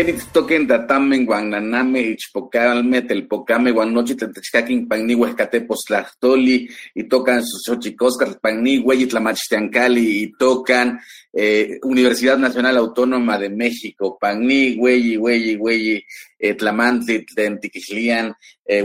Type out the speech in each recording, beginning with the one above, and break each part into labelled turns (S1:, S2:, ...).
S1: Kenitz toquen tatamen guananame ichpocalme telpocame guanochi tletechcaquin pagni huescatepostlachtoli y tocan sus xochicoscas pagni hueyitlamachtiancali y tocan eh, Universidad Nacional Autónoma de México, Pagni, Hueyi, Hueyi, Hueyi, eh, Tlamantli, Tentiquislian, eh,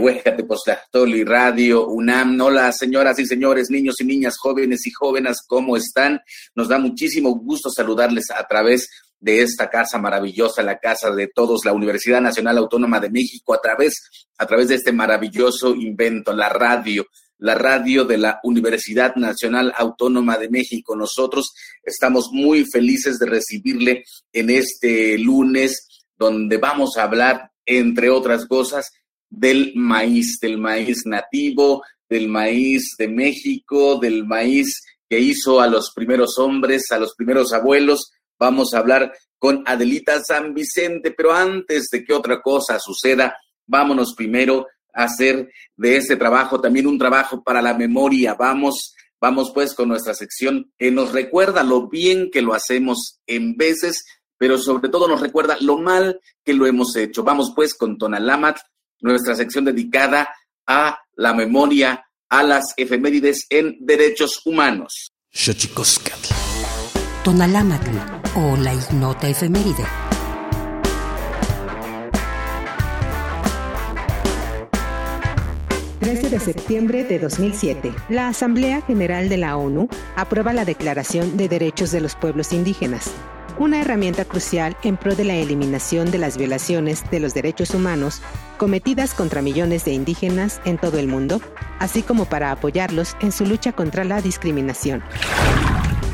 S1: Radio, UNAM. Hola, señoras y señores, niños y niñas, jóvenes y jóvenes, ¿cómo están? Nos da muchísimo gusto saludarles a través de esta casa maravillosa, la casa de todos, la Universidad Nacional Autónoma de México, a través, a través de este maravilloso invento, la radio, la radio de la Universidad Nacional Autónoma de México. Nosotros estamos muy felices de recibirle en este lunes, donde vamos a hablar, entre otras cosas, del maíz, del maíz nativo, del maíz de México, del maíz que hizo a los primeros hombres, a los primeros abuelos, Vamos a hablar con Adelita San Vicente, pero antes de que otra cosa suceda, vámonos primero a hacer de este trabajo también un trabajo para la memoria. Vamos, vamos pues con nuestra sección que nos recuerda lo bien que lo hacemos en veces, pero sobre todo nos recuerda lo mal que lo hemos hecho. Vamos pues con Tonalamat, nuestra sección dedicada a la memoria, a las efemérides en derechos humanos.
S2: Tonalamatl o la ignota efeméride.
S3: de septiembre de 2007, la Asamblea General de la ONU aprueba la Declaración de Derechos de los Pueblos Indígenas. una herramienta crucial en pro de la eliminación de las violaciones de los derechos humanos cometidas contra millones de indígenas en todo el mundo, así como para apoyarlos en su lucha contra la discriminación.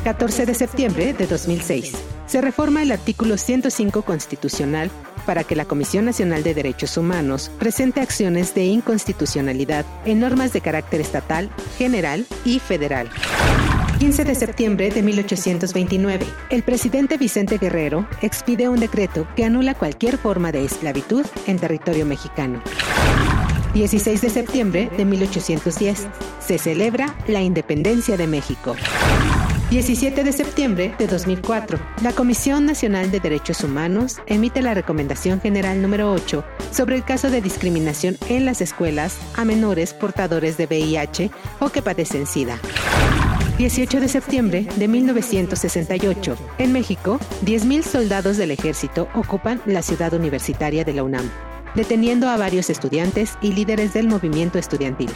S3: 14 de septiembre de 2006. Se reforma el artículo 105 constitucional para que la Comisión Nacional de Derechos Humanos presente acciones de inconstitucionalidad en normas de carácter estatal, general y federal. 15 de septiembre de 1829, el presidente Vicente Guerrero expide un decreto que anula cualquier forma de esclavitud en territorio mexicano. 16 de septiembre de 1810, se celebra la independencia de México. 17 de septiembre de 2004, la Comisión Nacional de Derechos Humanos emite la Recomendación General número 8 sobre el caso de discriminación en las escuelas a menores portadores de VIH o que padecen SIDA. 18 de septiembre de 1968. En México, 10.000 soldados del ejército ocupan la ciudad universitaria de la UNAM, deteniendo a varios estudiantes y líderes del movimiento estudiantil.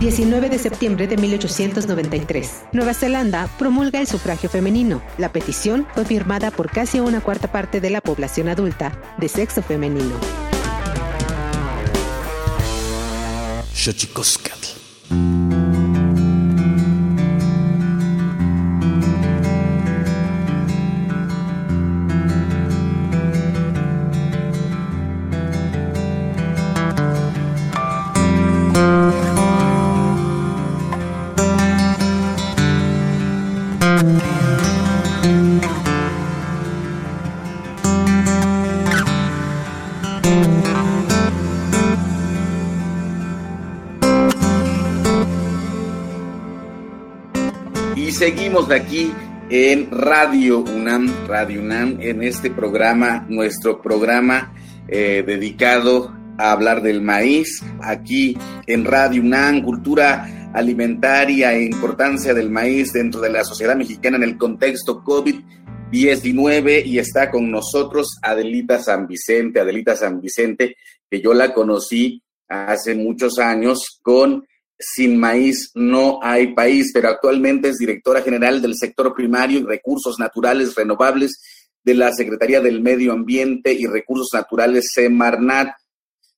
S3: 19 de septiembre de 1893. Nueva Zelanda promulga el sufragio femenino. La petición fue firmada por casi una cuarta parte de la población adulta de sexo femenino.
S1: Seguimos aquí en Radio UNAM, Radio UNAM, en este programa, nuestro programa eh, dedicado a hablar del maíz, aquí en Radio UNAM, cultura alimentaria e importancia del maíz dentro de la sociedad mexicana en el contexto COVID-19 y está con nosotros Adelita San Vicente, Adelita San Vicente, que yo la conocí hace muchos años con sin maíz no hay país, pero actualmente es directora general del sector primario y recursos naturales renovables de la Secretaría del Medio Ambiente y Recursos Naturales, Semarnat.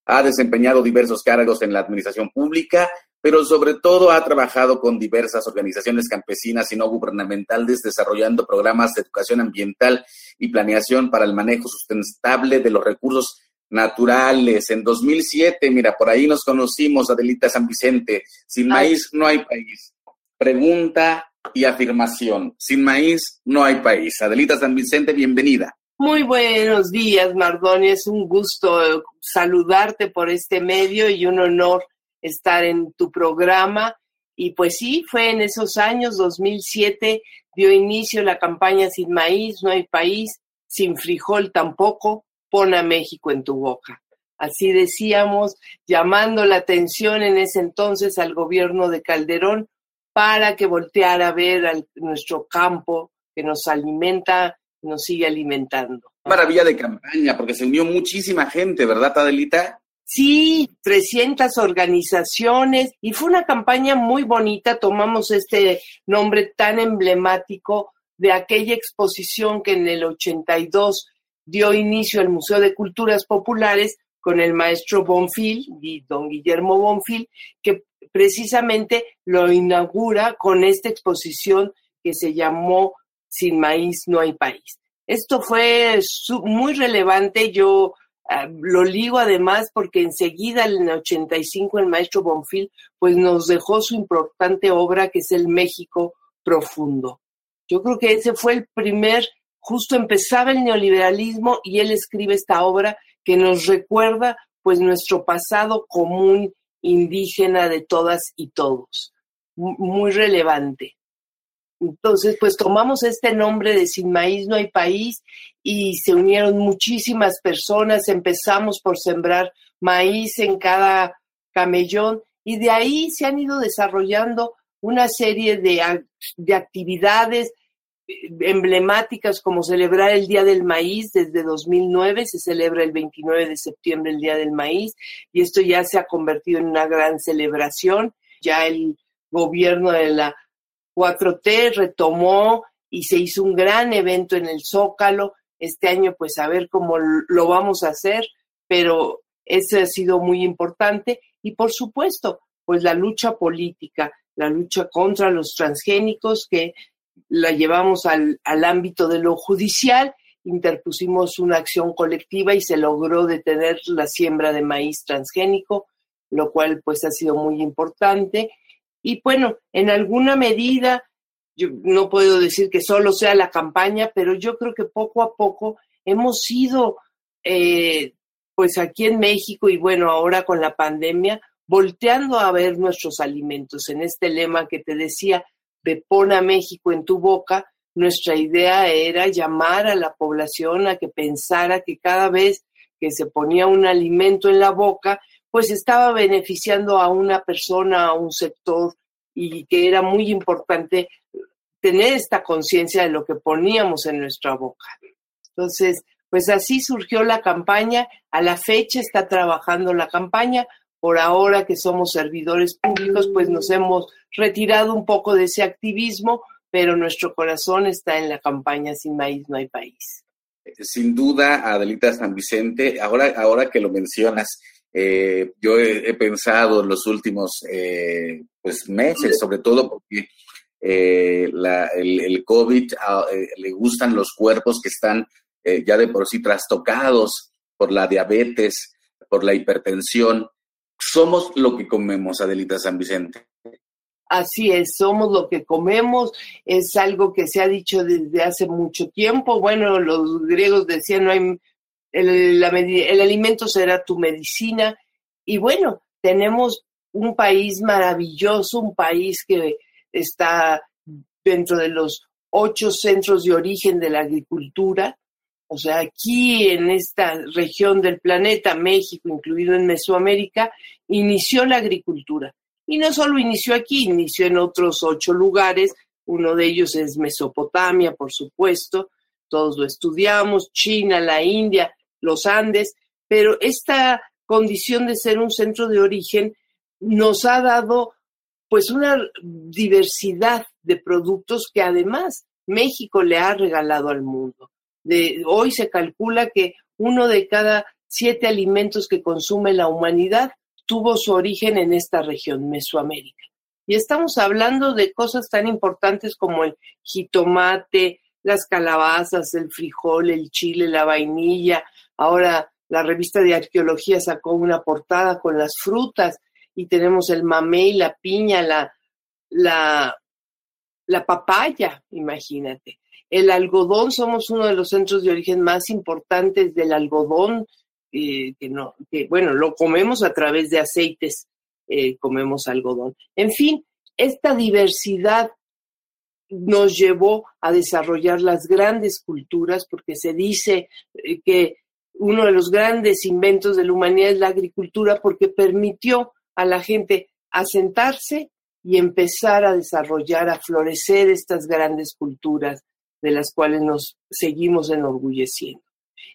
S1: Ha desempeñado diversos cargos en la administración pública, pero sobre todo ha trabajado con diversas organizaciones campesinas y no gubernamentales desarrollando programas de educación ambiental y planeación para el manejo sustentable de los recursos naturales. En 2007, mira, por ahí nos conocimos, Adelita San Vicente. Sin maíz no hay país. Pregunta y afirmación. Sin maíz no hay país. Adelita San Vicente, bienvenida.
S4: Muy buenos días, Mardoni. Es un gusto saludarte por este medio y un honor estar en tu programa. Y pues sí, fue en esos años, 2007, dio inicio la campaña Sin maíz, no hay país, sin frijol tampoco, pon a México en tu boca. Así decíamos, llamando la atención en ese entonces al gobierno de Calderón para que volteara a ver a nuestro campo que nos alimenta, nos sigue alimentando.
S1: Maravilla de campaña, porque se unió muchísima gente, ¿verdad, Adelita?
S4: Sí, 300 organizaciones y fue una campaña muy bonita. Tomamos este nombre tan emblemático de aquella exposición que en el 82 dio inicio al Museo de Culturas Populares con el maestro Bonfil, don Guillermo Bonfil, que precisamente lo inaugura con esta exposición que se llamó Sin maíz no hay país. Esto fue muy relevante, yo ah, lo ligo además porque enseguida en el 85 el maestro Bonfil pues nos dejó su importante obra que es el México profundo. Yo creo que ese fue el primer justo empezaba el neoliberalismo y él escribe esta obra que nos recuerda pues nuestro pasado común indígena de todas y todos, muy relevante. Entonces, pues tomamos este nombre de Sin Maíz no hay país y se unieron muchísimas personas, empezamos por sembrar maíz en cada camellón y de ahí se han ido desarrollando una serie de, de actividades, emblemáticas como celebrar el Día del Maíz desde 2009, se celebra el 29 de septiembre el Día del Maíz y esto ya se ha convertido en una gran celebración. Ya el gobierno de la 4T retomó y se hizo un gran evento en el Zócalo. Este año, pues a ver cómo lo vamos a hacer, pero ese ha sido muy importante. Y por supuesto, pues la lucha política, la lucha contra los transgénicos, que la llevamos al, ámbito de lo judicial, interpusimos una acción colectiva y se logró detener la siembra de maíz transgénico, lo cual pues ha sido muy importante. Y bueno, en alguna medida yo no puedo decir que solo sea la campaña, pero yo creo que poco a poco hemos ido, eh, pues aquí en México y bueno, ahora con la pandemia, volteando a ver nuestros alimentos. En este lema que te decía, de pon a México en tu boca, nuestra idea era llamar a la población a que pensara que cada vez que se ponía un alimento en la boca, pues estaba beneficiando a una persona, a un sector, y que era muy importante tener esta conciencia de lo que poníamos en nuestra boca. Entonces, pues así surgió la campaña. A la fecha está trabajando la campaña. Por ahora que somos servidores públicos, pues nos hemos retirado un poco de ese activismo, pero nuestro corazón está en la campaña Sin Maíz No hay País.
S1: Sin duda, Adelita San Vicente, ahora, ahora que lo mencionas, eh, yo he, pensado en los últimos eh, pues meses, sobre todo porque eh, el, COVID ah, eh, le gustan los cuerpos que están eh, ya de por sí trastocados por la diabetes, por la hipertensión. Somos lo que comemos, Adelita San Vicente.
S4: Así es, somos lo que comemos, es algo que se ha dicho desde hace mucho tiempo. Bueno, los griegos decían, no hay, el, el alimento será tu medicina. Y bueno, tenemos un país maravilloso, un país que está dentro de los ocho centros de origen de la agricultura. O sea, aquí en esta región del planeta, México, incluido en Mesoamérica, inició la agricultura. Y no solo inició aquí, inició en otros ocho lugares. Uno de ellos es Mesopotamia, por supuesto. Todos lo estudiamos, China, la India, los Andes. Pero esta condición de ser un centro de origen nos ha dado pues una diversidad de productos que además México le ha regalado al mundo. De, hoy se calcula que uno de cada siete alimentos que consume la humanidad tuvo su origen en esta región, Mesoamérica. Y estamos hablando de cosas tan importantes como el jitomate, las calabazas, el frijol, el chile, la vainilla. Ahora la revista de arqueología sacó una portada con las frutas y tenemos el mamey, la piña, la, la, la papaya, imagínate. El algodón, somos uno de los centros de origen más importantes del algodón, eh, que no, que bueno, lo comemos a través de aceites, eh, comemos algodón. En fin, esta diversidad nos llevó a desarrollar las grandes culturas, porque se dice eh, que uno de los grandes inventos de la humanidad es la agricultura, porque permitió a la gente a sentarse y empezar a desarrollar, a florecer estas grandes culturas de las cuales nos seguimos enorgulleciendo.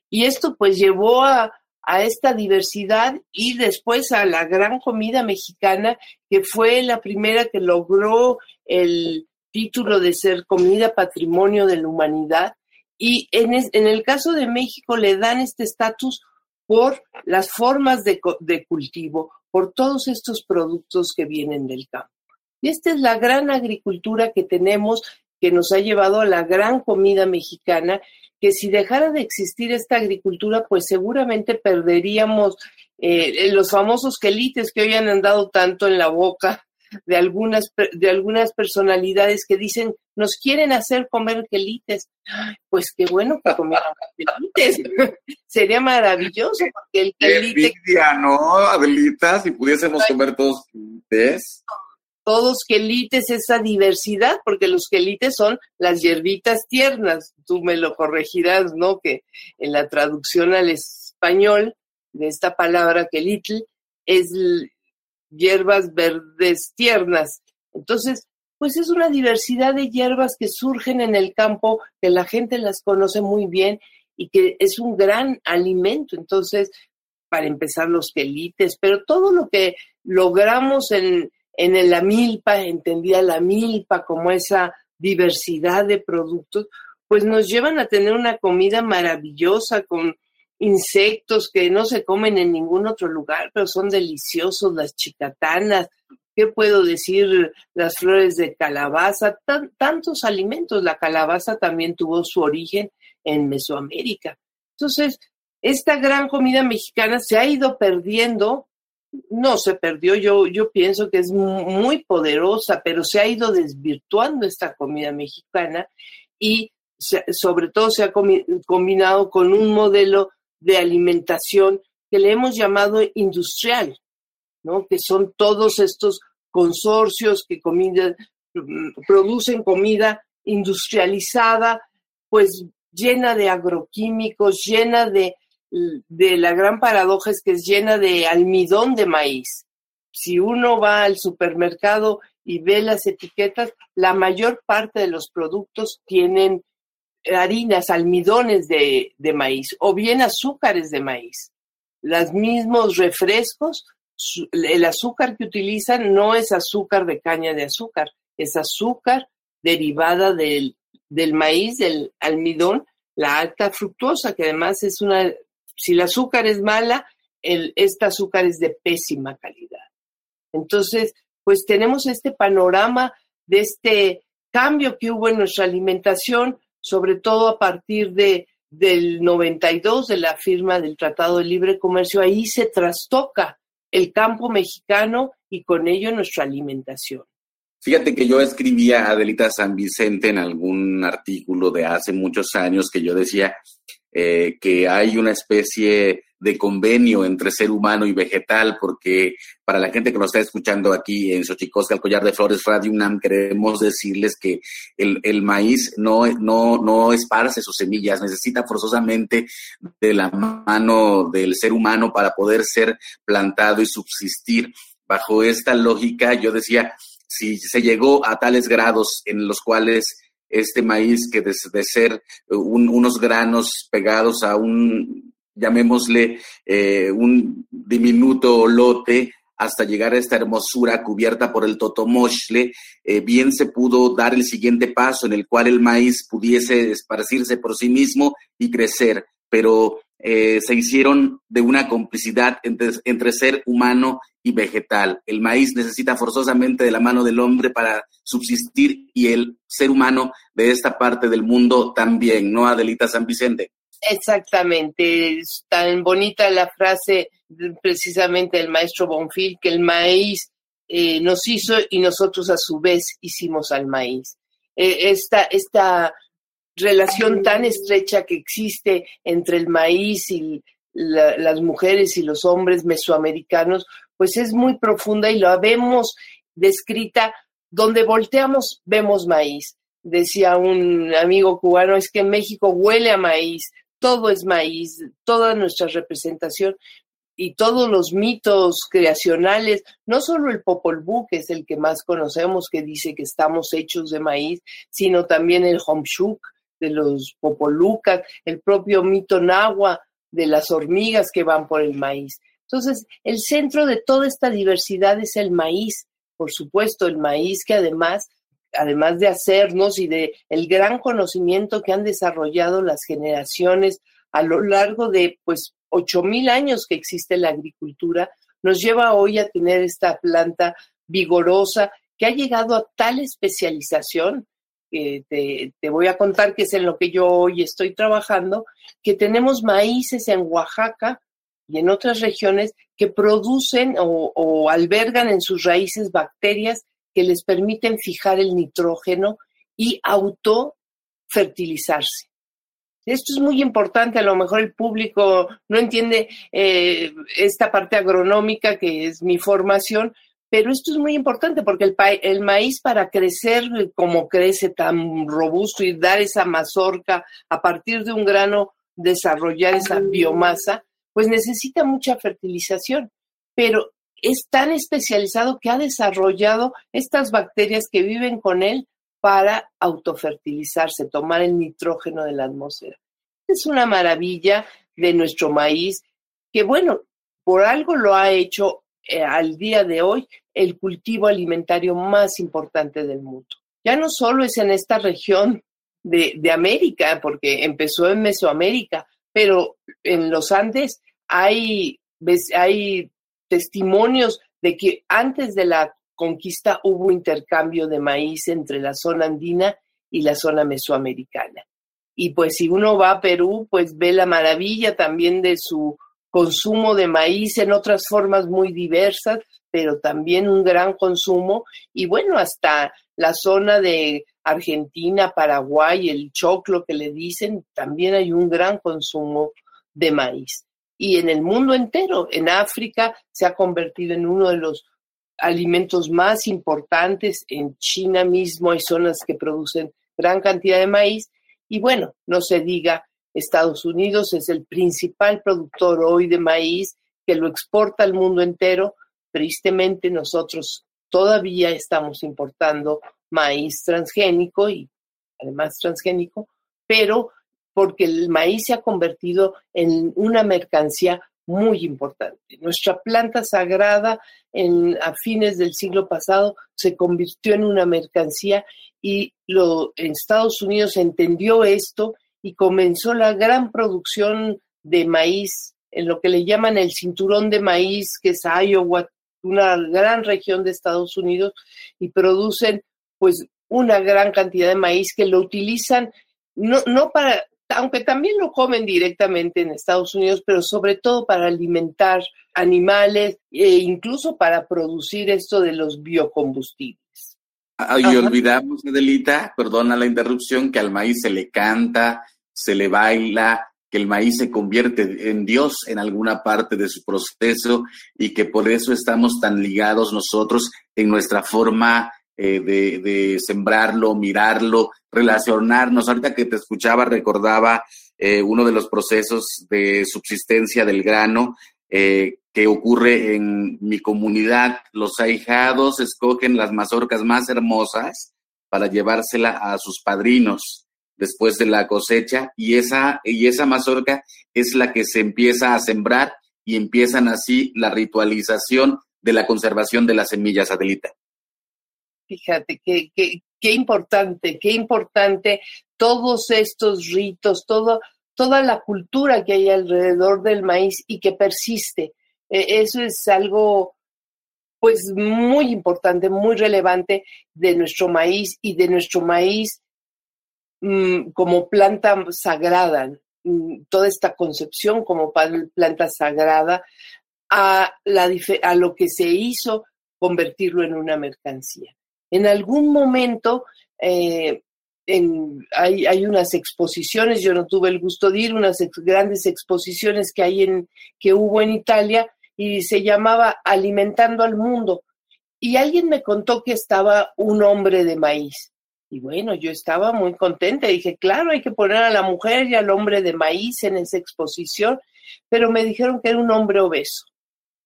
S4: Y esto pues llevó a, a esta diversidad y después a la gran comida mexicana, que fue la primera que logró el título de ser comida patrimonio de la humanidad. Y en, en el caso de México le dan este estatus por las formas de, de, cultivo, por todos estos productos que vienen del campo. Y esta es la gran agricultura que tenemos, que nos ha llevado a la gran comida mexicana, que si dejara de existir esta agricultura, pues seguramente perderíamos eh, los famosos quelites que hoy han andado tanto en la boca de algunas, de algunas personalidades que dicen, nos quieren hacer comer quelites. Pues qué bueno que comieran quelites. Sería maravilloso porque el quelite...
S1: ¿no, Adelita? Si pudiésemos comer todos quelites.
S4: Todos quelites, esa diversidad, porque los quelites son las hierbitas tiernas. Tú me lo corregirás, ¿no? Que en la traducción al español de esta palabra quelitl es hierbas verdes tiernas. Entonces, pues es una diversidad de hierbas que surgen en el campo, que la gente las conoce muy bien y que es un gran alimento. Entonces, para empezar los quelites, pero todo lo que logramos en, en la milpa, entendía la milpa como esa diversidad de productos, pues nos llevan a tener una comida maravillosa con insectos que no se comen en ningún otro lugar, pero son deliciosos, las chicatanas, ¿qué puedo decir? Las flores de calabaza, tantos alimentos. La calabaza también tuvo su origen en Mesoamérica. Entonces, esta gran comida mexicana se ha ido perdiendo, no se perdió, yo, yo pienso que es muy poderosa, pero se ha ido desvirtuando esta comida mexicana y sobre todo se ha combinado con un modelo de alimentación que le hemos llamado industrial, ¿no? que son todos estos consorcios que comida, producen comida industrializada, pues llena de agroquímicos, llena de, de la gran paradoja es que es llena de almidón de maíz. Si uno va al supermercado y ve las etiquetas, la mayor parte de los productos tienen harinas, almidones de, maíz o bien azúcares de maíz. Los mismos refrescos, el azúcar que utilizan no es azúcar de caña de azúcar, es azúcar derivada del, del maíz, del almidón, la alta fructuosa, que además es una, si el azúcar es mala, este azúcar es de pésima calidad. Entonces, pues tenemos este panorama de este cambio que hubo en nuestra alimentación, sobre todo a partir de, del 92, de la firma del Tratado de Libre Comercio, ahí se trastoca el campo mexicano y con ello nuestra alimentación.
S1: Fíjate que yo escribía a Adelita San Vicente en algún artículo de hace muchos años que yo decía eh, que hay una especie de convenio entre ser humano y vegetal, porque para la gente que nos está escuchando aquí en Xochicosca, el Collar de Flores Radio UNAM, queremos decirles que el, maíz no, no, no esparce sus semillas, necesita forzosamente de la mano del ser humano para poder ser plantado y subsistir. Bajo esta lógica, yo decía, si se llegó a tales grados en los cuales este maíz que de, ser unos granos pegados a un llamémosle eh, un diminuto lote hasta llegar a esta hermosura cubierta por el totomoshle, eh, bien se pudo dar el siguiente paso en el cual el maíz pudiese esparcirse por sí mismo y crecer, pero eh, se hicieron de una complicidad entre, ser humano y vegetal. El maíz necesita forzosamente de la mano del hombre para subsistir y el ser humano de esta parte del mundo también, ¿no, Adelita San Vicente?
S4: Exactamente, es tan bonita la frase precisamente del maestro Bonfil que el maíz eh, nos hizo y nosotros a su vez hicimos al maíz. Eh, esta, esta relación tan estrecha que existe entre el maíz y las mujeres y los hombres mesoamericanos, pues es muy profunda y lo vemos descrita donde volteamos vemos maíz. Decía un amigo cubano, es que México huele a maíz, todo es maíz, toda nuestra representación y todos los mitos creacionales, no solo el Popol Vuh, que es el que más conocemos, que dice que estamos hechos de maíz, sino también el Homshuk de los Popolucas, el propio mito Nahua de las hormigas que van por el maíz. Entonces, el centro de toda esta diversidad es el maíz, por supuesto, el maíz que además además de hacernos y de el gran conocimiento que han desarrollado las generaciones a lo largo de pues ocho mil años que existe la agricultura, nos lleva hoy a tener esta planta vigorosa que ha llegado a tal especialización que te, te, voy a contar que es en lo que yo hoy estoy trabajando, que tenemos maíces en Oaxaca y en otras regiones que producen o, o albergan en sus raíces bacterias que les permiten fijar el nitrógeno y autofertilizarse. Esto es muy importante, a lo mejor el público no entiende eh, esta parte agronómica que es mi formación, pero esto es muy importante porque el, el, maíz para crecer como crece tan robusto y dar esa mazorca a partir de un grano, desarrollar esa biomasa, pues necesita mucha fertilización. Pero es tan especializado que ha desarrollado estas bacterias que viven con él para autofertilizarse, tomar el nitrógeno de la atmósfera. Es una maravilla de nuestro maíz que, bueno, por algo lo ha hecho eh, al día de hoy el cultivo alimentario más importante del mundo. ya no solo es en esta región de, de América, porque empezó en Mesoamérica, pero en los Andes hay, hay testimonios de que antes de la conquista hubo intercambio de maíz entre la zona andina y la zona mesoamericana. Y pues si uno va a Perú, pues ve la maravilla también de su consumo de maíz en otras formas muy diversas, pero también un gran consumo. Y bueno, hasta la zona de Argentina, Paraguay, el choclo que le dicen, también hay un gran consumo de maíz. Y en el mundo entero, en África, se ha convertido en uno de los alimentos más importantes. En China mismo hay zonas que producen gran cantidad de maíz. Y bueno, no se diga, Estados Unidos es el principal productor hoy de maíz que lo exporta al mundo entero. Tristemente nosotros todavía estamos importando maíz transgénico y además transgénico, pero porque el maíz se ha convertido en una mercancía muy importante. Nuestra planta sagrada en, a fines del siglo pasado se convirtió en una mercancía y lo, en Estados Unidos entendió esto y comenzó la gran producción de maíz en lo que le llaman el cinturón de maíz, que es Iowa, una gran región de Estados Unidos, y producen pues una gran cantidad de maíz que lo utilizan no, no para, aunque también lo comen directamente en Estados Unidos, pero sobre todo para alimentar animales e incluso para producir esto de los biocombustibles.
S1: Ah, y olvidamos, Adelita, perdona la interrupción, que al maíz se le canta, se le baila, que el maíz se convierte en Dios en alguna parte de su proceso y que por eso estamos tan ligados nosotros en nuestra forma eh, de, sembrarlo, mirarlo, relacionarnos. Ahorita que te escuchaba recordaba eh, uno de los procesos de subsistencia del grano eh, que ocurre en mi comunidad. Los ahijados escogen las mazorcas más hermosas para llevársela a sus padrinos después de la cosecha y esa, y esa mazorca es la que se empieza a sembrar y empiezan así la ritualización de la conservación de la semilla satélite.
S4: Fíjate, qué, qué, qué importante, qué importante todos estos ritos, todo, toda la cultura que hay alrededor del maíz y que persiste. E, eso es algo pues muy importante, muy relevante de nuestro maíz y de nuestro maíz como planta sagrada, mm, toda esta concepción como planta sagrada a lo que se hizo convertirlo en una mercancía. En algún momento eh, hay, hay, unas exposiciones, yo no tuve el gusto de ir, unas grandes exposiciones que hay en, que hubo en Italia y se llamaba Alimentando al Mundo. Y alguien me contó que estaba un hombre de maíz. Y bueno, yo estaba muy contenta. Dije, claro, hay que poner a la mujer y al hombre de maíz en esa exposición, pero me dijeron que era un hombre obeso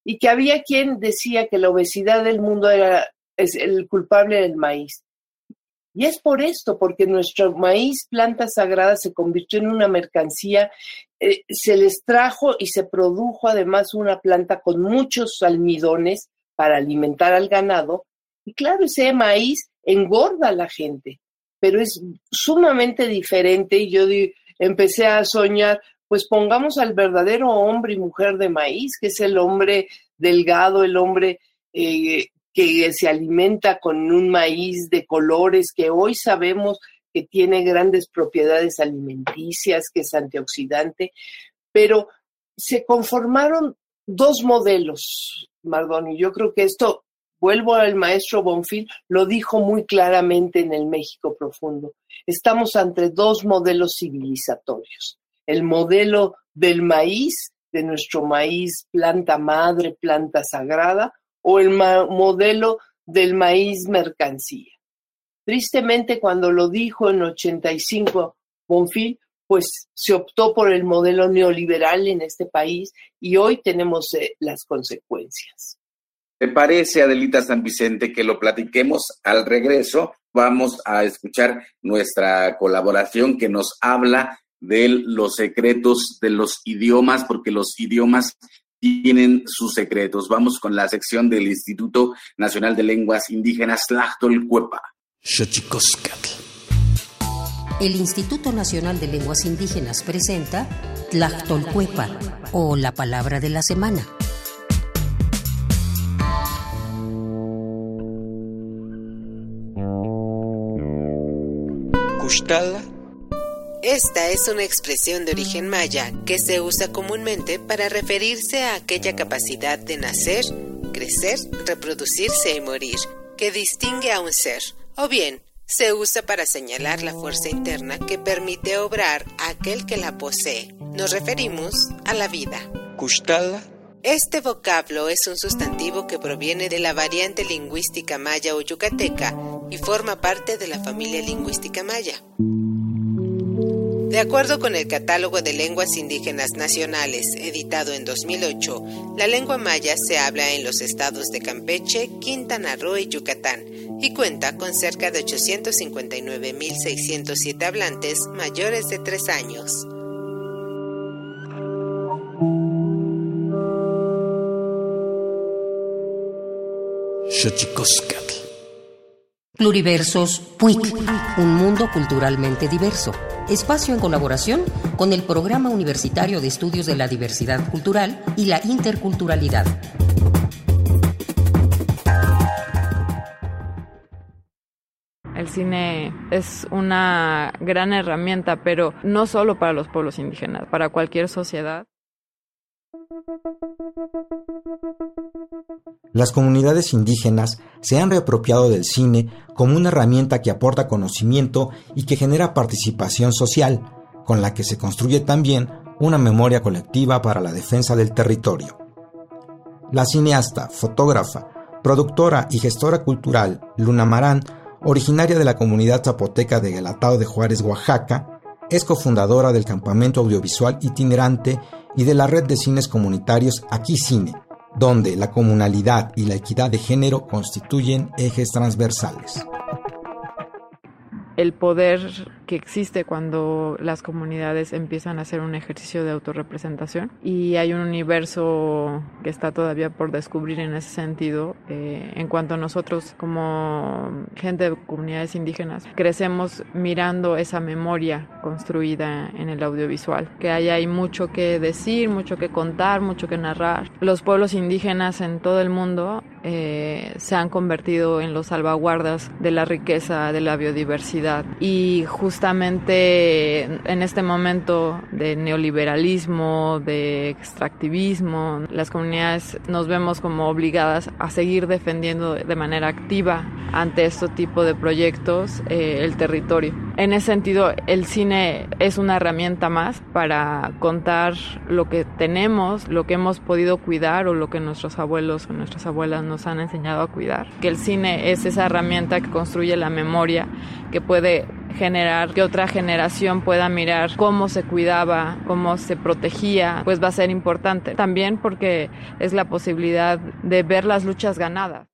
S4: y que había quien decía que la obesidad del mundo era es el culpable del maíz. Y es por esto, porque nuestro maíz, planta sagrada, se convirtió en una mercancía, eh, se les trajo y se produjo además una planta con muchos almidones para alimentar al ganado. Y claro, ese maíz engorda a la gente, pero es sumamente diferente y yo empecé a soñar, pues pongamos al verdadero hombre y mujer de maíz, que es el hombre delgado, el hombre eh, que se alimenta con un maíz de colores que hoy sabemos que tiene grandes propiedades alimenticias, que es antioxidante, pero se conformaron dos modelos, Mardoni. Yo creo que esto, vuelvo al maestro Bonfil, lo dijo muy claramente en el México profundo. Estamos ante dos modelos civilizatorios. El modelo del maíz, de nuestro maíz, planta madre, planta sagrada, o el modelo del maíz mercancía. Tristemente, cuando lo dijo en 85 Bonfil, pues se optó por el modelo neoliberal en este país y hoy tenemos eh, las consecuencias.
S1: ¿Te parece, Adelita San Vicente, que lo platiquemos al regreso? Vamos a escuchar nuestra colaboración que nos habla de los secretos de los idiomas, porque los idiomas tienen sus secretos. Vamos con la sección del Instituto Nacional de Lenguas Indígenas Tlachtolcuepa.
S5: El Instituto Nacional de Lenguas Indígenas presenta Tlactolcuepa o la palabra de la semana.
S2: Esta es una expresión de origen maya que se usa comúnmente para referirse a aquella capacidad de nacer, crecer, reproducirse y morir que distingue a un ser, o bien se usa para señalar la fuerza interna que permite obrar a aquel que la posee. Nos referimos a la vida. Este vocablo es un sustantivo que proviene de la variante lingüística maya o yucateca y forma parte de la familia lingüística maya. De acuerdo con el Catálogo de Lenguas Indígenas Nacionales, editado en 2008, la lengua maya se habla en los estados de Campeche, Quintana Roo y Yucatán, y cuenta con cerca de 859.607 hablantes mayores de 3 años.
S5: Pluriversos PUIC, un mundo culturalmente diverso espacio en colaboración con el Programa Universitario de Estudios de la Diversidad Cultural y la Interculturalidad.
S6: El cine es una gran herramienta, pero no solo para los pueblos indígenas, para cualquier sociedad.
S7: Las comunidades indígenas se han reapropiado del cine como una herramienta que aporta conocimiento y que genera participación social, con la que se construye también una memoria colectiva para la defensa del territorio. La cineasta, fotógrafa, productora y gestora cultural Luna Marán, originaria de la comunidad zapoteca de Galatao de Juárez, Oaxaca, es cofundadora del campamento audiovisual itinerante y de la red de cines comunitarios Aquí Cine, donde la comunalidad y la equidad de género constituyen ejes transversales.
S6: El poder que existe cuando las comunidades empiezan a hacer un ejercicio de autorrepresentación y hay un universo que está todavía por descubrir en ese sentido eh, en cuanto a nosotros como gente de comunidades indígenas crecemos mirando esa memoria construida en el audiovisual que ahí hay mucho que decir mucho que contar mucho que narrar los pueblos indígenas en todo el mundo eh, se han convertido en los salvaguardas de la riqueza de la biodiversidad. Y justamente en este momento de neoliberalismo, de extractivismo, las comunidades nos vemos como obligadas a seguir defendiendo de manera activa ante este tipo de proyectos eh, el territorio. En ese sentido, el cine es una herramienta más para contar lo que tenemos, lo que hemos podido cuidar o lo que nuestros abuelos o nuestras abuelas nos han enseñado a cuidar. Que el cine es esa herramienta que construye la memoria, que puede generar que otra generación pueda mirar cómo se cuidaba, cómo se protegía, pues va a ser importante. También porque es la posibilidad de ver las luchas ganadas.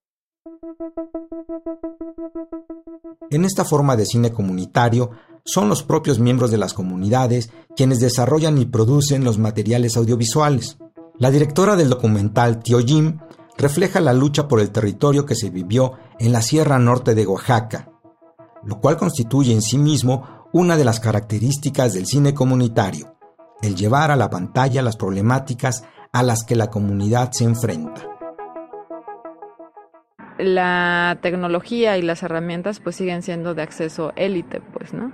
S7: En esta forma de cine comunitario, son los propios miembros de las comunidades quienes desarrollan y producen los materiales audiovisuales. La directora del documental Tio Jim refleja la lucha por el territorio que se vivió en la Sierra Norte de Oaxaca, lo cual constituye en sí mismo una de las características del cine comunitario, el llevar a la pantalla las problemáticas a las que la comunidad se enfrenta.
S6: La tecnología y las herramientas pues siguen siendo de acceso élite, pues, ¿no?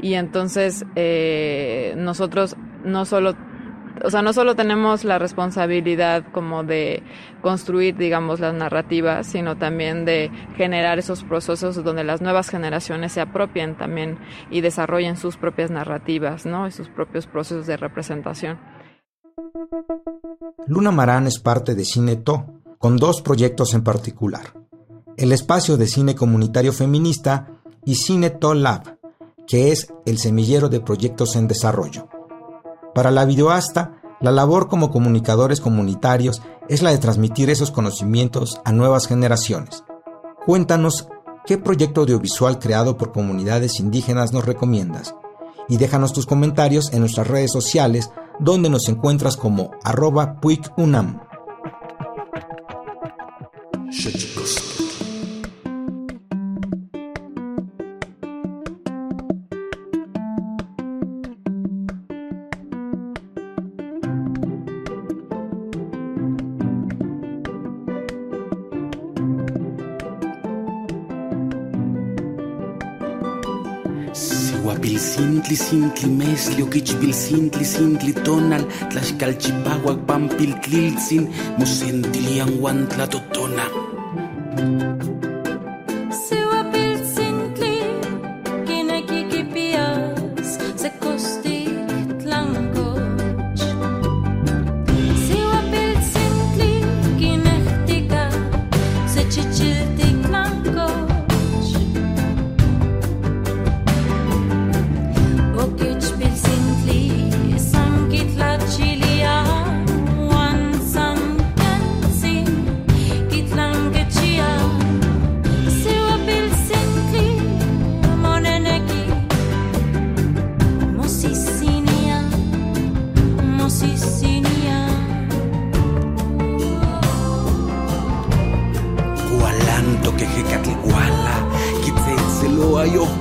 S6: Y entonces eh, nosotros no solo o sea, no solo tenemos la responsabilidad como de construir, digamos, las narrativas, sino también de generar esos procesos donde las nuevas generaciones se apropien también y desarrollen sus propias narrativas, ¿no? Y sus propios procesos de representación.
S7: Luna Marán es parte de Cineto, con dos proyectos en particular. El espacio de cine comunitario feminista y Cineto Lab, que es el semillero de proyectos en desarrollo. Para la videoasta, la labor como comunicadores comunitarios es la de transmitir esos conocimientos a nuevas generaciones. Cuéntanos qué proyecto audiovisual creado por comunidades indígenas nos recomiendas y déjanos tus comentarios en nuestras redes sociales donde nos encuentras como arroba puicunam.
S8: Sintli mesli okichpil sintli tonal tlaxkalchipawak pampil tliltzin mosentilian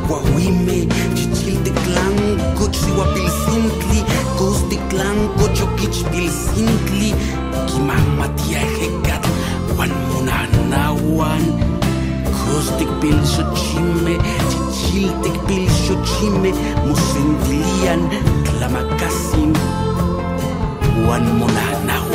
S9: Wa wime, chichil tiklan, kochiwa pilsintli, kos tiklan, kochokich pilsintli, kiman matia hekat,
S8: wan munanawan,
S1: kos tikpil xochime, chichil tikpil xochime, musintilian, tlamakasin, wan munanawan.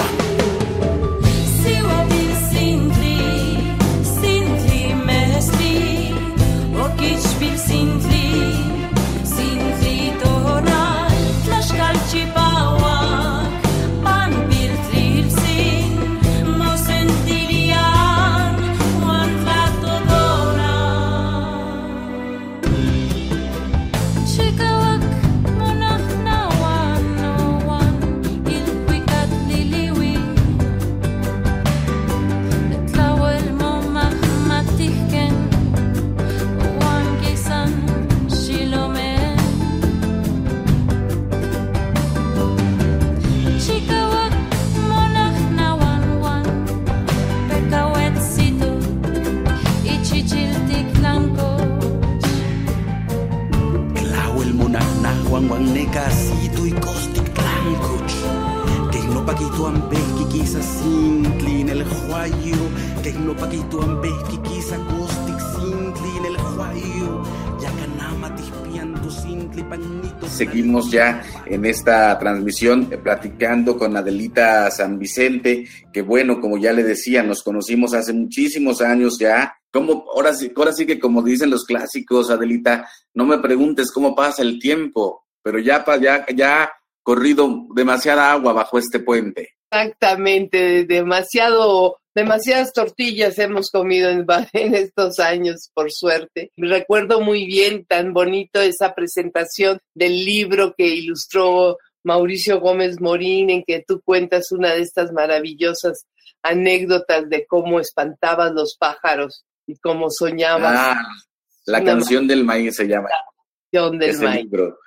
S1: Ya en esta transmisión eh, platicando con Adelita San Vicente, que bueno, como ya le decía, nos conocimos hace muchísimos años ya. Como, ahora, sí, ahora sí que como dicen los clásicos, Adelita, no me preguntes cómo pasa el tiempo, pero ya, ya, ya corrido demasiada agua bajo este puente.
S4: Exactamente, demasiado demasiadas tortillas hemos comido en, en, estos años, por suerte. Recuerdo muy bien tan bonito esa presentación del libro que ilustró Mauricio Gómez Morín, en que tú cuentas una de estas maravillosas anécdotas de cómo espantabas los pájaros y cómo soñabas.
S1: Ah, la canción del maíz se llama. La
S4: canción del maíz. Libro.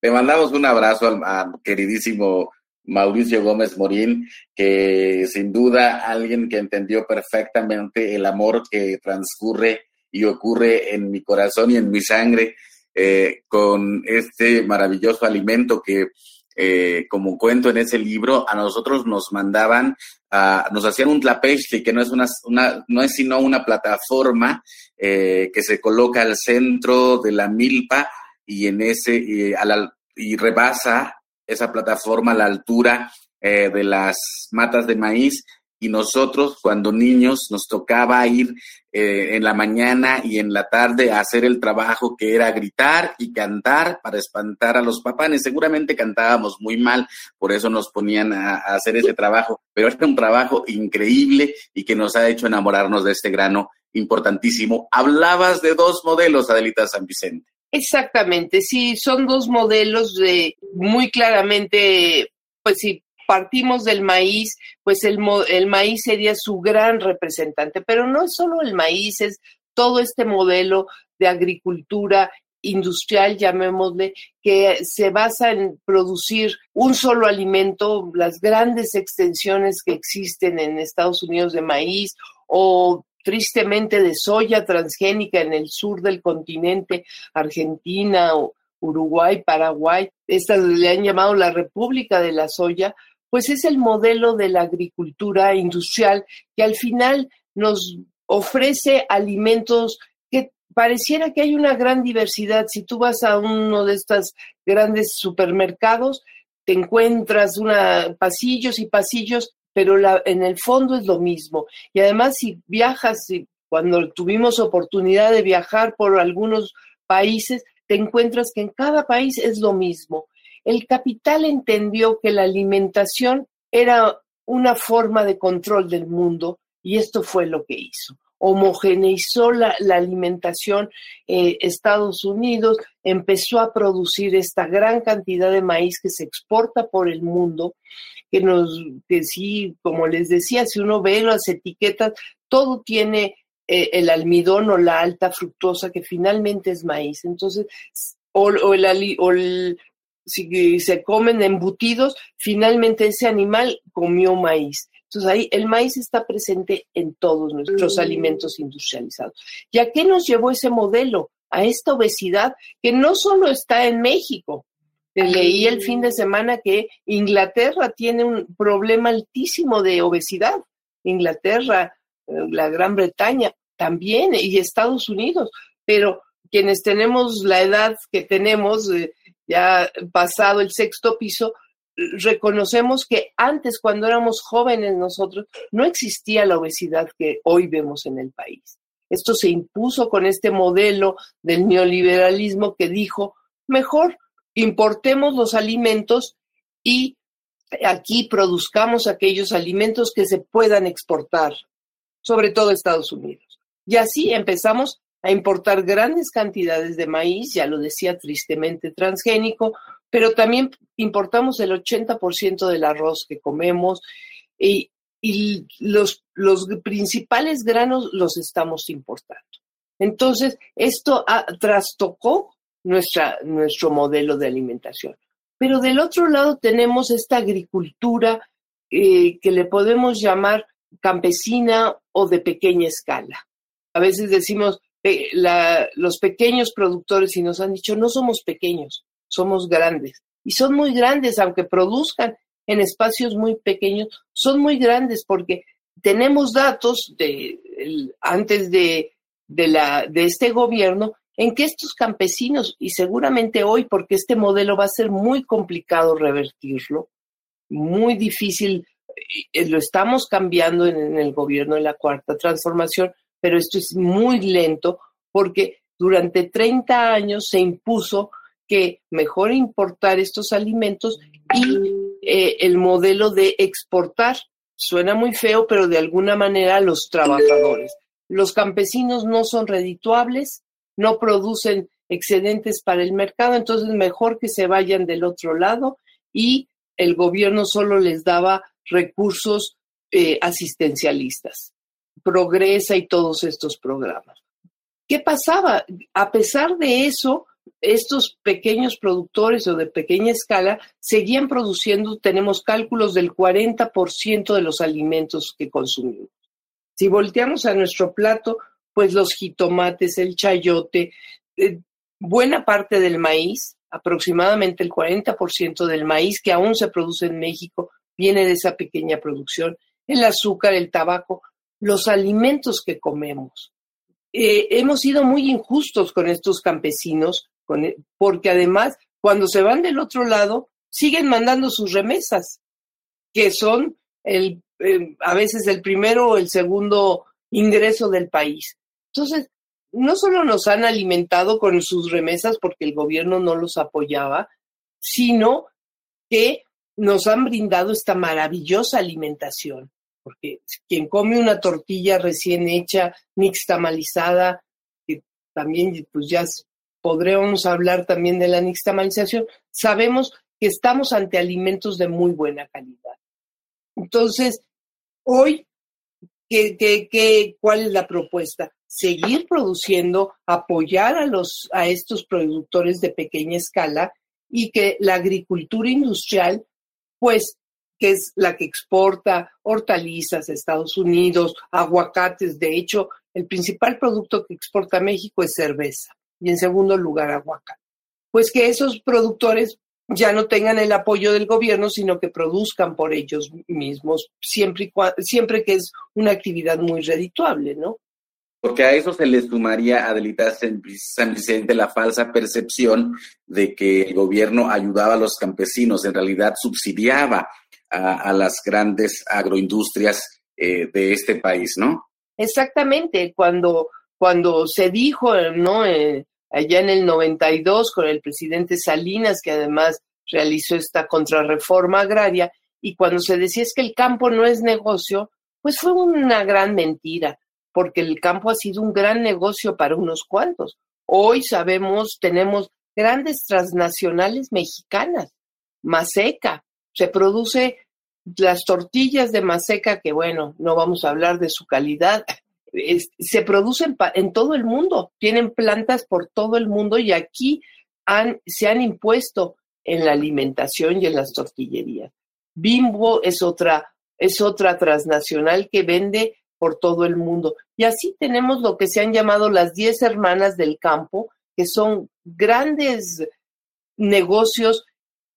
S1: Te mandamos un abrazo al queridísimo Mauricio Gómez Morín, que sin duda alguien que entendió perfectamente el amor que transcurre y ocurre en mi corazón y en mi sangre eh, con este maravilloso alimento que, eh, como cuento en ese libro, a nosotros nos mandaban, nos hacían un tlapechli, que no es, una, no es sino una plataforma eh, que se coloca al centro de la milpa y en ese, y rebasa esa plataforma a la altura eh, de las matas de maíz y nosotros cuando niños nos tocaba ir eh, en la mañana y en la tarde a hacer el trabajo que era gritar y cantar para espantar a los papanes. Seguramente cantábamos muy mal, por eso nos ponían a, a hacer ese trabajo, pero era un trabajo increíble y que nos ha hecho enamorarnos de este grano importantísimo. Hablabas de dos modelos, Adelita San Vicente.
S4: Exactamente, sí, son dos modelos de muy claramente, pues si partimos del maíz, pues el, el maíz sería su gran representante, pero no es solo el maíz, es todo este modelo de agricultura industrial, llamémosle, que se basa en producir un solo alimento, las grandes extensiones que existen en Estados Unidos de maíz o tristemente de soya transgénica en el sur del continente, Argentina, Uruguay, Paraguay, estas le han llamado la República de la Soya, pues es el modelo de la agricultura industrial que al final nos ofrece alimentos que pareciera que hay una gran diversidad. Si tú vas a uno de estos grandes supermercados, te encuentras una, pasillos y pasillos, pero en el fondo es lo mismo. Y además, si viajas, cuando tuvimos oportunidad de viajar por algunos países, te encuentras que en cada país es lo mismo. El capital entendió que la alimentación era una forma de control del mundo y esto fue lo que hizo homogeneizó la, alimentación, eh, Estados Unidos empezó a producir esta gran cantidad de maíz que se exporta por el mundo, que nos, que sí, como les decía, si uno ve las etiquetas, todo tiene eh, el almidón o la alta fructosa, que finalmente es maíz. Entonces, o, el, o el, si se comen embutidos, finalmente ese animal comió maíz. Entonces ahí el maíz está presente en todos nuestros mm. alimentos industrializados. ¿Y a qué nos llevó ese modelo? A esta obesidad que no solo está en México. Leí el fin de semana que Inglaterra tiene un problema altísimo de obesidad. Inglaterra, eh, la Gran Bretaña también y Estados Unidos. Pero quienes tenemos la edad que tenemos, eh, ya pasado el sexto piso, reconocemos que antes, cuando éramos jóvenes nosotros, no existía la obesidad que hoy vemos en el país. Esto se impuso con este modelo del neoliberalismo que dijo, mejor importemos los alimentos y aquí produzcamos aquellos alimentos que se puedan exportar, sobre todo a Estados Unidos. Y así empezamos a importar grandes cantidades de maíz, ya lo decía tristemente transgénico, pero también importamos el 80% del arroz que comemos y, los, los, principales granos los estamos importando. Entonces, esto trastocó nuestra, nuestro modelo de alimentación. Pero del otro lado tenemos esta agricultura eh, que le podemos llamar campesina o de pequeña escala. A veces decimos, eh, los pequeños productores y nos han dicho, no somos pequeños, somos grandes. Y son muy grandes, aunque produzcan en espacios muy pequeños, son muy grandes porque tenemos datos de antes de, de, la, de este gobierno en que estos campesinos, y seguramente hoy, porque este modelo va a ser muy complicado revertirlo, muy difícil, eh, lo estamos cambiando en el gobierno de la cuarta transformación, pero esto es muy lento porque durante 30 años se impuso que mejor importar estos alimentos y eh, el modelo de exportar. Suena muy feo, pero de alguna manera los trabajadores. Los campesinos no son redituables, no producen excedentes para el mercado, entonces mejor que se vayan del otro lado y el gobierno solo les daba recursos eh, asistencialistas. Progresa y todos estos programas. ¿Qué pasaba? A pesar de eso, estos pequeños productores o de pequeña escala seguían produciendo, tenemos cálculos del 40% de los alimentos que consumimos. Si volteamos a nuestro plato, pues los jitomates, el chayote, eh, buena parte del maíz, aproximadamente el 40% del maíz que aún se produce en México viene de esa pequeña producción, el azúcar, el tabaco, los alimentos que comemos. Eh, hemos sido muy injustos con estos campesinos e, porque además cuando se van del otro lado siguen mandando sus remesas, que son el, eh, a veces el primero o el segundo ingreso del país. Entonces, no solo nos han alimentado con sus remesas porque el gobierno no los apoyaba, sino que nos han brindado esta maravillosa alimentación, porque quien come una tortilla recién hecha, nixtamalizada, que también pues ya podríamos hablar también de la nixtamalización, sabemos que estamos ante alimentos de muy buena calidad. Entonces, hoy, ¿qué, cuál es la propuesta? Seguir produciendo, apoyar a, los, a estos productores de pequeña escala y que la agricultura industrial, pues, que es la que exporta hortalizas a Estados Unidos, aguacates, de hecho, el principal producto que exporta México es cerveza y en segundo lugar aguacate. Pues que esos productores ya no tengan el apoyo del gobierno, sino que produzcan por ellos mismos, siempre, y siempre que es una actividad muy redituable, ¿no?
S1: Porque a eso se le sumaría, Adelita San Vicente, la falsa percepción de que el gobierno ayudaba a los campesinos, en realidad subsidiaba a, las grandes agroindustrias eh, de este país, ¿no?
S4: Exactamente, cuando, cuando se dijo, ¿no? Eh, allá en el 92 con el presidente Salinas, que además realizó esta contrarreforma agraria, y cuando se decía es que el campo no es negocio, pues fue una gran mentira porque el campo ha sido un gran negocio para unos cuantos. Hoy sabemos, tenemos grandes transnacionales mexicanas, Maseca, se produce las tortillas de Maseca, que bueno, no vamos a hablar de su calidad, se producen en todo el mundo, tienen plantas por todo el mundo y aquí han, se han impuesto en la alimentación y en las tortillerías. Bimbo es otra, es otra transnacional que vende por todo el mundo. Y así tenemos lo que se han llamado las diez hermanas del campo, que son grandes negocios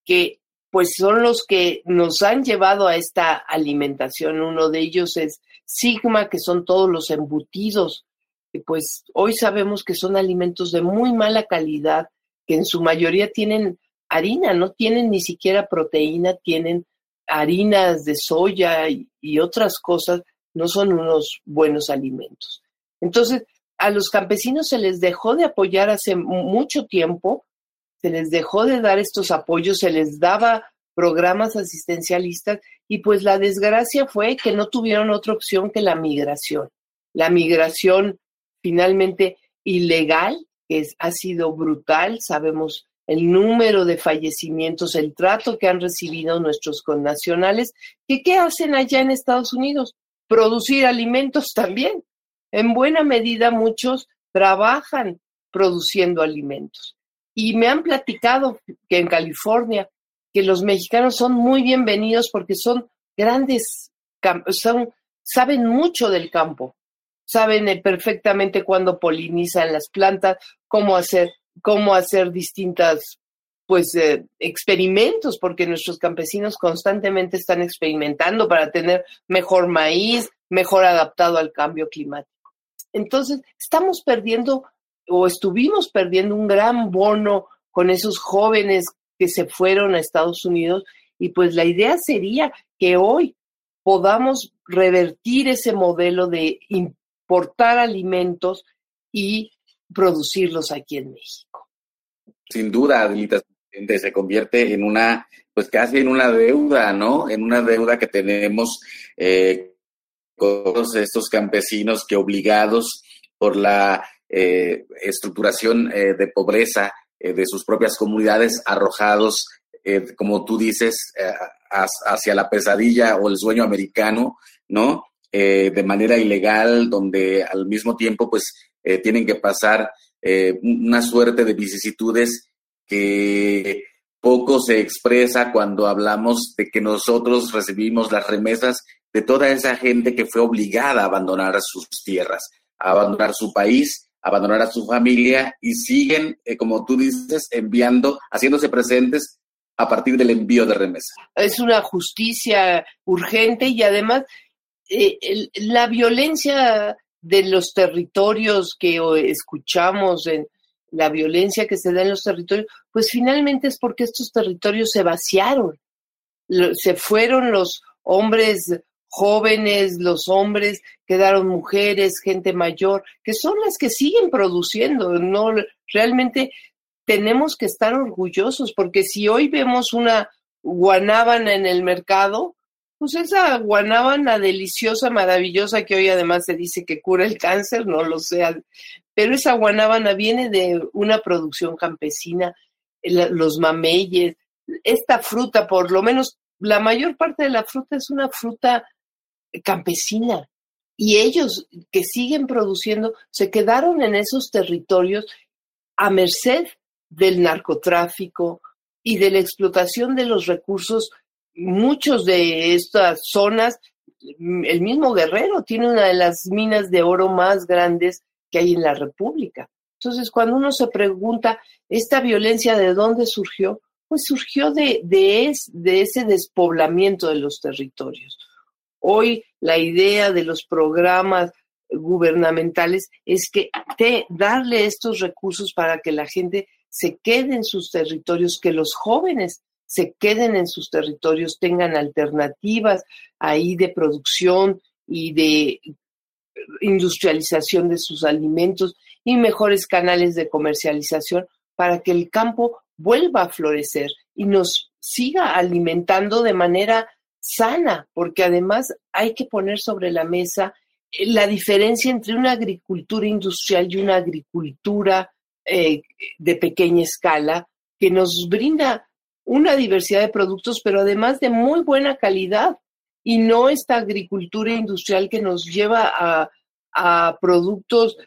S4: que pues son los que nos han llevado a esta alimentación. Uno de ellos es Sigma, que son todos los embutidos, que pues hoy sabemos que son alimentos de muy mala calidad, que en su mayoría tienen harina, no tienen ni siquiera proteína, tienen harinas de soya y otras cosas no son unos buenos alimentos. Entonces, a los campesinos se les dejó de apoyar hace mucho tiempo, se les dejó de dar estos apoyos, se les daba programas asistencialistas y pues la desgracia fue que no tuvieron otra opción que la migración. La migración finalmente ilegal, que ha sido brutal, sabemos el número de fallecimientos, el trato que han recibido nuestros connacionales, que qué hacen allá en Estados Unidos? producir alimentos también. En buena medida muchos trabajan produciendo alimentos. Y me han platicado que en California, que los mexicanos son muy bienvenidos porque son grandes, son, saben mucho del campo, saben eh, perfectamente cuándo polinizan las plantas, cómo hacer, cómo hacer distintas pues eh, experimentos, porque nuestros campesinos constantemente están experimentando para tener mejor maíz, mejor adaptado al cambio climático. Entonces, estamos perdiendo o estuvimos perdiendo un gran bono con esos jóvenes que se fueron a Estados Unidos y pues la idea sería que hoy podamos revertir ese modelo de importar alimentos y producirlos aquí en México.
S1: Sin duda, Adelita, se convierte en una, pues casi en una deuda, ¿no? En una deuda que tenemos eh, con todos estos campesinos que obligados por la eh, estructuración eh, de pobreza de sus propias comunidades, arrojados, como tú dices, hacia la pesadilla o el sueño americano, ¿no? de manera ilegal, donde al mismo tiempo, pues, tienen que pasar una suerte de vicisitudes que poco se expresa cuando hablamos de que nosotros recibimos las remesas de toda esa gente que fue obligada a abandonar sus tierras, a abandonar su país, abandonar a su familia y siguen, eh, como tú dices, enviando, haciéndose presentes a partir del envío de remesas.
S4: Es una justicia urgente y además eh, la violencia de los territorios que escuchamos en, la violencia que se da en los territorios, pues finalmente es porque estos territorios se vaciaron. Se fueron los hombres jóvenes, los hombres, quedaron mujeres, gente mayor, que son las que siguen produciendo. No, realmente tenemos que estar orgullosos porque si hoy vemos una guanábana en el mercado, pues esa guanábana deliciosa, maravillosa, que hoy además se dice que cura el cáncer, no lo sé, pero esa guanábana viene de una producción campesina, los mameyes, esta fruta, por lo menos la mayor parte de la fruta es una fruta campesina. Y ellos que siguen produciendo se quedaron en esos territorios a merced del narcotráfico y de la explotación de los recursos. Muchos de estas zonas, el mismo Guerrero tiene una de las minas de oro más grandes que hay en la República. Entonces, cuando uno se pregunta, ¿esta violencia de dónde surgió? Pues surgió de, de, de ese despoblamiento de los territorios. Hoy la idea de los programas gubernamentales es que darle estos recursos para que la gente se quede en sus territorios, que los jóvenes se queden en sus territorios, tengan alternativas ahí de producción y de industrialización de sus alimentos y mejores canales de comercialización para que el campo vuelva a florecer y nos siga alimentando de manera sana, porque además hay que poner sobre la mesa eh, la diferencia entre una agricultura industrial y una agricultura eh, de pequeña escala que nos brinda una diversidad de productos, pero además de muy buena calidad, y no esta agricultura industrial que nos lleva a, productos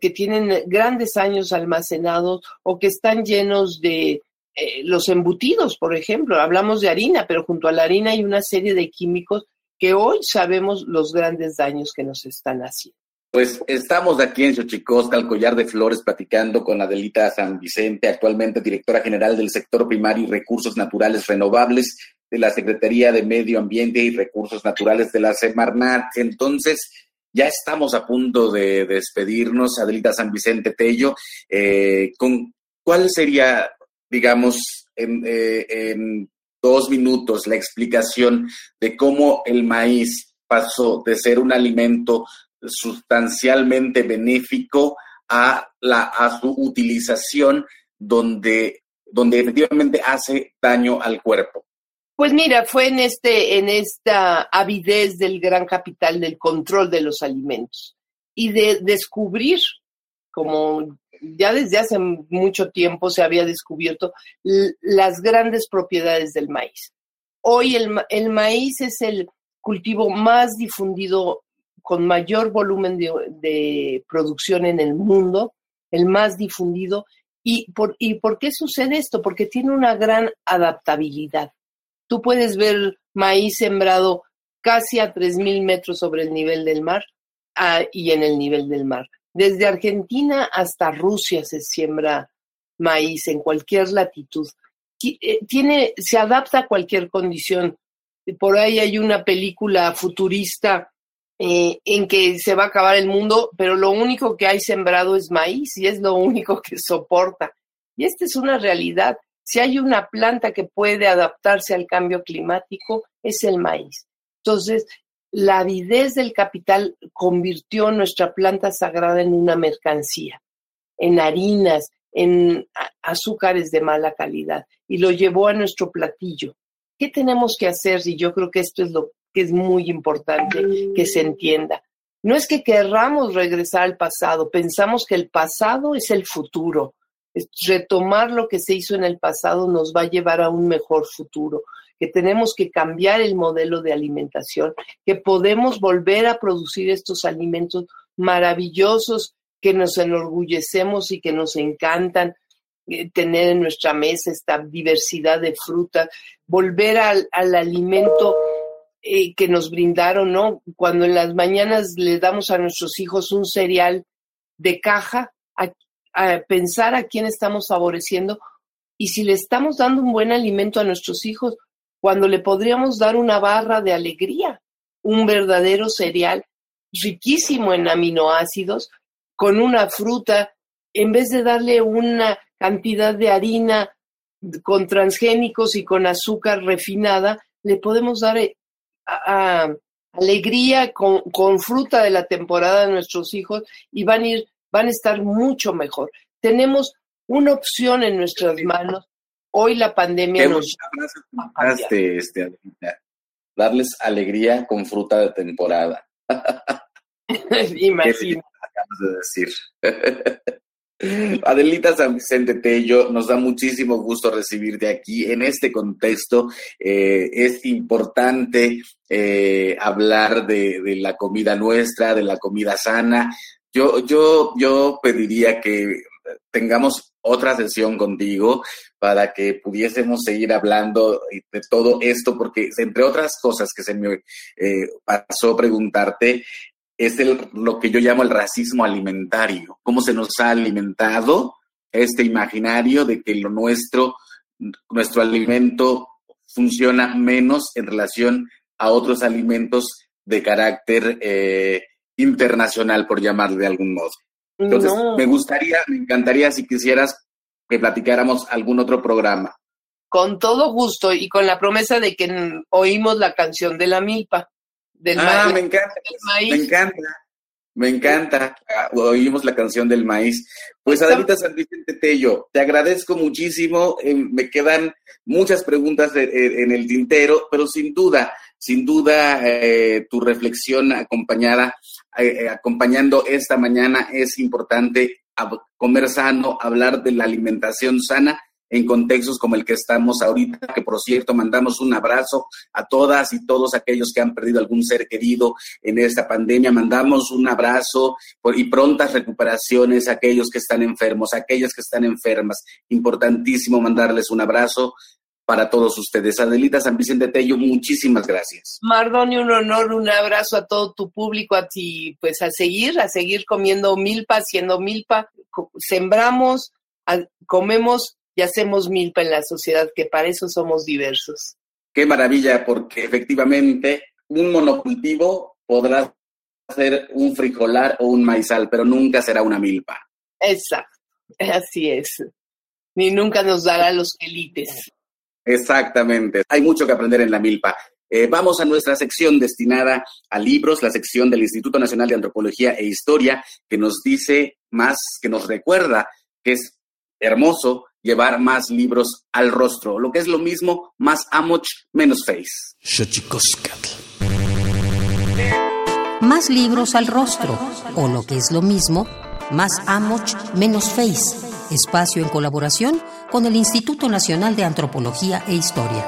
S4: que tienen grandes años almacenados o que están llenos de eh, los embutidos, por ejemplo. Hablamos de harina, pero junto a la harina hay una serie de químicos que hoy sabemos los grandes daños que nos están haciendo.
S1: Pues estamos aquí en Xochicosca, al Collar de Flores, platicando con Adelita San Vicente, actualmente directora general del sector primario y recursos naturales renovables de la Secretaría de Medio Ambiente y Recursos Naturales de la Semarnat. Entonces, ya estamos a punto de despedirnos, Adelita San Vicente Tello. Eh, con, ¿Cuál sería, digamos, en, eh, en dos minutos la explicación de cómo el maíz pasó de ser un alimento sustancialmente benéfico a, la, a su utilización donde, donde efectivamente hace daño al cuerpo?
S4: Pues mira, fue en este, en esta avidez del gran capital del control de los alimentos y de descubrir, como ya desde hace mucho tiempo se había descubierto, las grandes propiedades del maíz. Hoy el, maíz es el cultivo más difundido con mayor volumen de, producción en el mundo, el más difundido. ¿Y por, ¿Y por qué sucede esto? Porque tiene una gran adaptabilidad. Tú puedes ver maíz sembrado casi a 3.000 metros sobre el nivel del mar ah, y en el nivel del mar. Desde Argentina hasta Rusia se siembra maíz en cualquier latitud. Eh, tiene, se adapta a cualquier condición. Por ahí hay una película futurista eh, en que se va a acabar el mundo, pero lo único que hay sembrado es maíz y es lo único que soporta. Y esta es una realidad. Si hay una planta que puede adaptarse al cambio climático, es el maíz. Entonces, la avidez del capital convirtió nuestra planta sagrada en una mercancía, en harinas, en azúcares de mala calidad, y lo llevó a nuestro platillo. ¿Qué tenemos que hacer? Y yo creo que esto es lo que es muy importante que se entienda. No es que querramos regresar al pasado, pensamos que el pasado es el futuro. Retomar lo que se hizo en el pasado nos va a llevar a un mejor futuro, que tenemos que cambiar el modelo de alimentación, que podemos volver a producir estos alimentos maravillosos que nos enorgullecemos y que nos encantan eh, tener en nuestra mesa esta diversidad de frutas, volver al, al alimento eh, que nos brindaron, ¿no? Cuando en las mañanas le damos a nuestros hijos un cereal de caja, a, pensar a quién estamos favoreciendo y si le estamos dando un buen alimento a nuestros hijos, cuando le podríamos dar una barra de alegría, un verdadero cereal riquísimo en aminoácidos, con una fruta, en vez de darle una cantidad de harina con transgénicos y con azúcar refinada, le podemos dar eh, alegría con, fruta de la temporada de nuestros hijos y van a ir, van a estar mucho mejor. Tenemos una opción en nuestras manos. Hoy la pandemia nos
S1: este, darles alegría con fruta de temporada.
S4: Imagínate.
S1: de decir. Adelita San Vicente Tello, nos da muchísimo gusto recibirte aquí. En este contexto eh, es importante eh, hablar de, la comida nuestra, de la comida sana. Yo, yo, yo pediría que tengamos otra sesión contigo para que pudiésemos seguir hablando de todo esto, porque entre otras cosas que se me eh, pasó preguntarte, es el, lo que yo llamo el racismo alimentario, cómo se nos ha alimentado este imaginario de que lo nuestro, nuestro alimento funciona menos en relación a otros alimentos de carácter eh, internacional, por llamarle de algún modo. Entonces, me gustaría, me encantaría si quisieras que platicáramos algún otro programa.
S4: Con todo gusto y con la promesa de que oímos la canción de la milpa.
S1: Del ah, me encanta. Me encanta. Me encanta. Oímos la canción del maíz. Pues Adelita San Vicente Tello, te agradezco muchísimo. Eh, me quedan muchas preguntas en el tintero, pero sin duda, sin duda, eh, tu reflexión acompañada, eh, acompañando esta mañana es importante comer sano, hablar de la alimentación sana en contextos como el que estamos ahorita, que por cierto mandamos un abrazo a todas y todos aquellos que han perdido algún ser querido en esta pandemia, mandamos un abrazo y prontas recuperaciones a aquellos que están enfermos, a aquellas que están enfermas. Importantísimo mandarles un abrazo para todos ustedes. Adelita San Vicente Tello, muchísimas gracias.
S4: Mardoni, un honor, un abrazo a todo tu público, a ti, pues a seguir, a seguir comiendo milpa, haciendo milpa, sembramos, comemos y hacemos milpa en la sociedad, que para eso somos diversos.
S1: Qué maravilla, porque efectivamente un monocultivo podrá ser un frijolar o un maizal, pero nunca será una milpa.
S4: Exacto, así es. Ni nunca nos dará los élites.
S1: Exactamente. Hay mucho que aprender en la milpa. Eh, vamos a nuestra sección destinada a libros, la sección del Instituto Nacional de Antropología e Historia, que nos dice más, que nos recuerda que es hermoso llevar más libros al rostro, lo que es lo mismo, más amoch, menos face.
S2: Más libros al rostro, o lo que es lo mismo, más amoch, menos face espacio en colaboración con el Instituto Nacional de Antropología e Historia.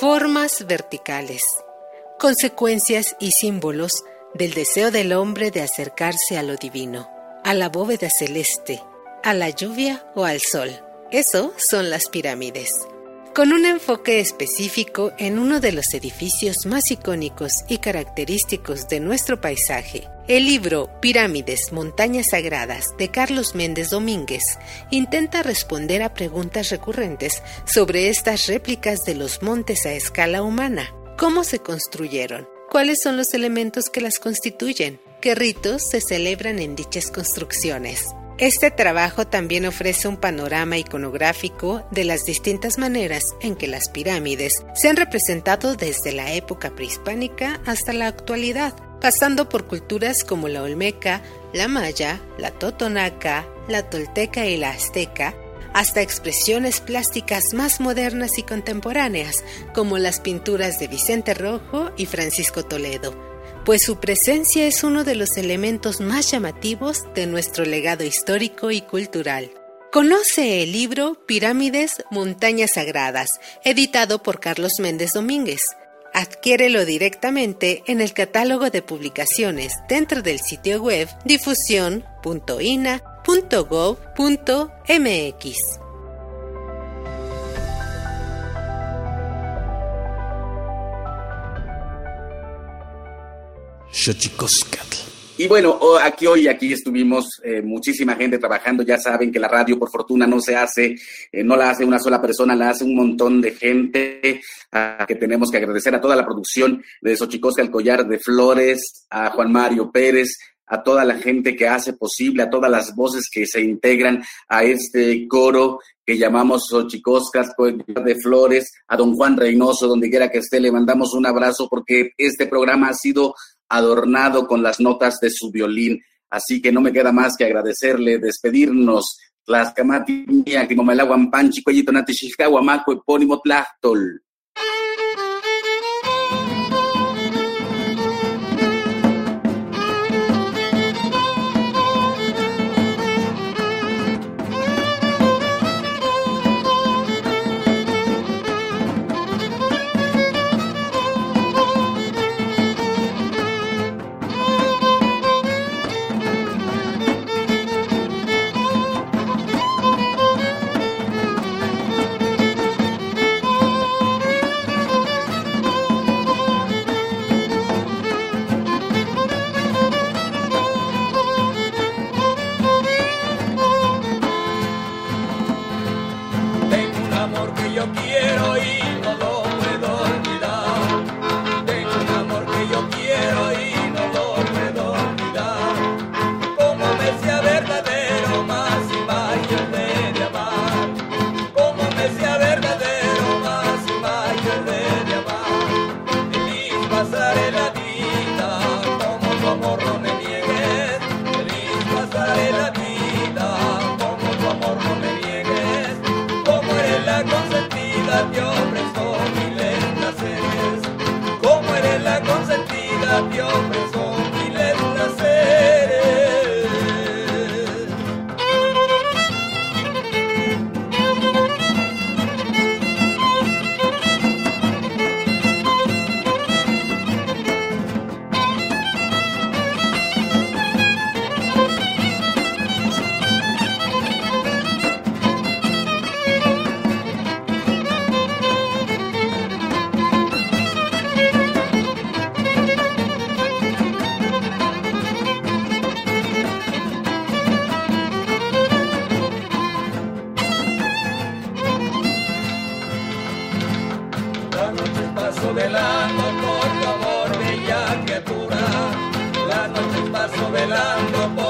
S2: Formas verticales. Consecuencias y símbolos del deseo del hombre de acercarse a lo divino, a la bóveda celeste, a la lluvia o al sol. Eso son las pirámides. Con un enfoque específico en uno de los edificios más icónicos y característicos de nuestro paisaje, el libro Pirámides, Montañas Sagradas de Carlos Méndez Domínguez intenta responder a preguntas recurrentes sobre estas réplicas de los montes a escala humana. ¿Cómo se construyeron? ¿Cuáles son los elementos que las constituyen? ¿Qué ritos se celebran en dichas construcciones? Este trabajo también ofrece un panorama iconográfico de las distintas maneras en que las pirámides se han representado desde la época prehispánica hasta la actualidad, pasando por culturas como la olmeca, la maya, la totonaca, la tolteca y la azteca, hasta expresiones plásticas más modernas y contemporáneas, como las pinturas de Vicente Rojo y Francisco Toledo pues su presencia es uno de los elementos más llamativos de nuestro legado histórico y cultural. Conoce el libro Pirámides, Montañas Sagradas, editado por Carlos Méndez Domínguez. Adquiérelo directamente en el catálogo de publicaciones dentro del sitio web difusión.ina.gov.mx.
S1: Y bueno, aquí hoy, aquí estuvimos eh, muchísima gente trabajando. Ya saben que la radio, por fortuna, no se hace, eh, no la hace una sola persona, la hace un montón de gente. A que tenemos que agradecer a toda la producción de Xochicosca, el collar de flores, a Juan Mario Pérez, a toda la gente que hace posible, a todas las voces que se integran a este coro que llamamos Xochicoscas de Flores, a don Juan Reynoso, donde quiera que esté, le mandamos un abrazo porque este programa ha sido adornado con las notas de su violín. Así que no me queda más que agradecerle, despedirnos. Tlaxcamati, Panchi, Panchi, Cuellito, Nati, Epónimo, Tlachtol.
S10: Esto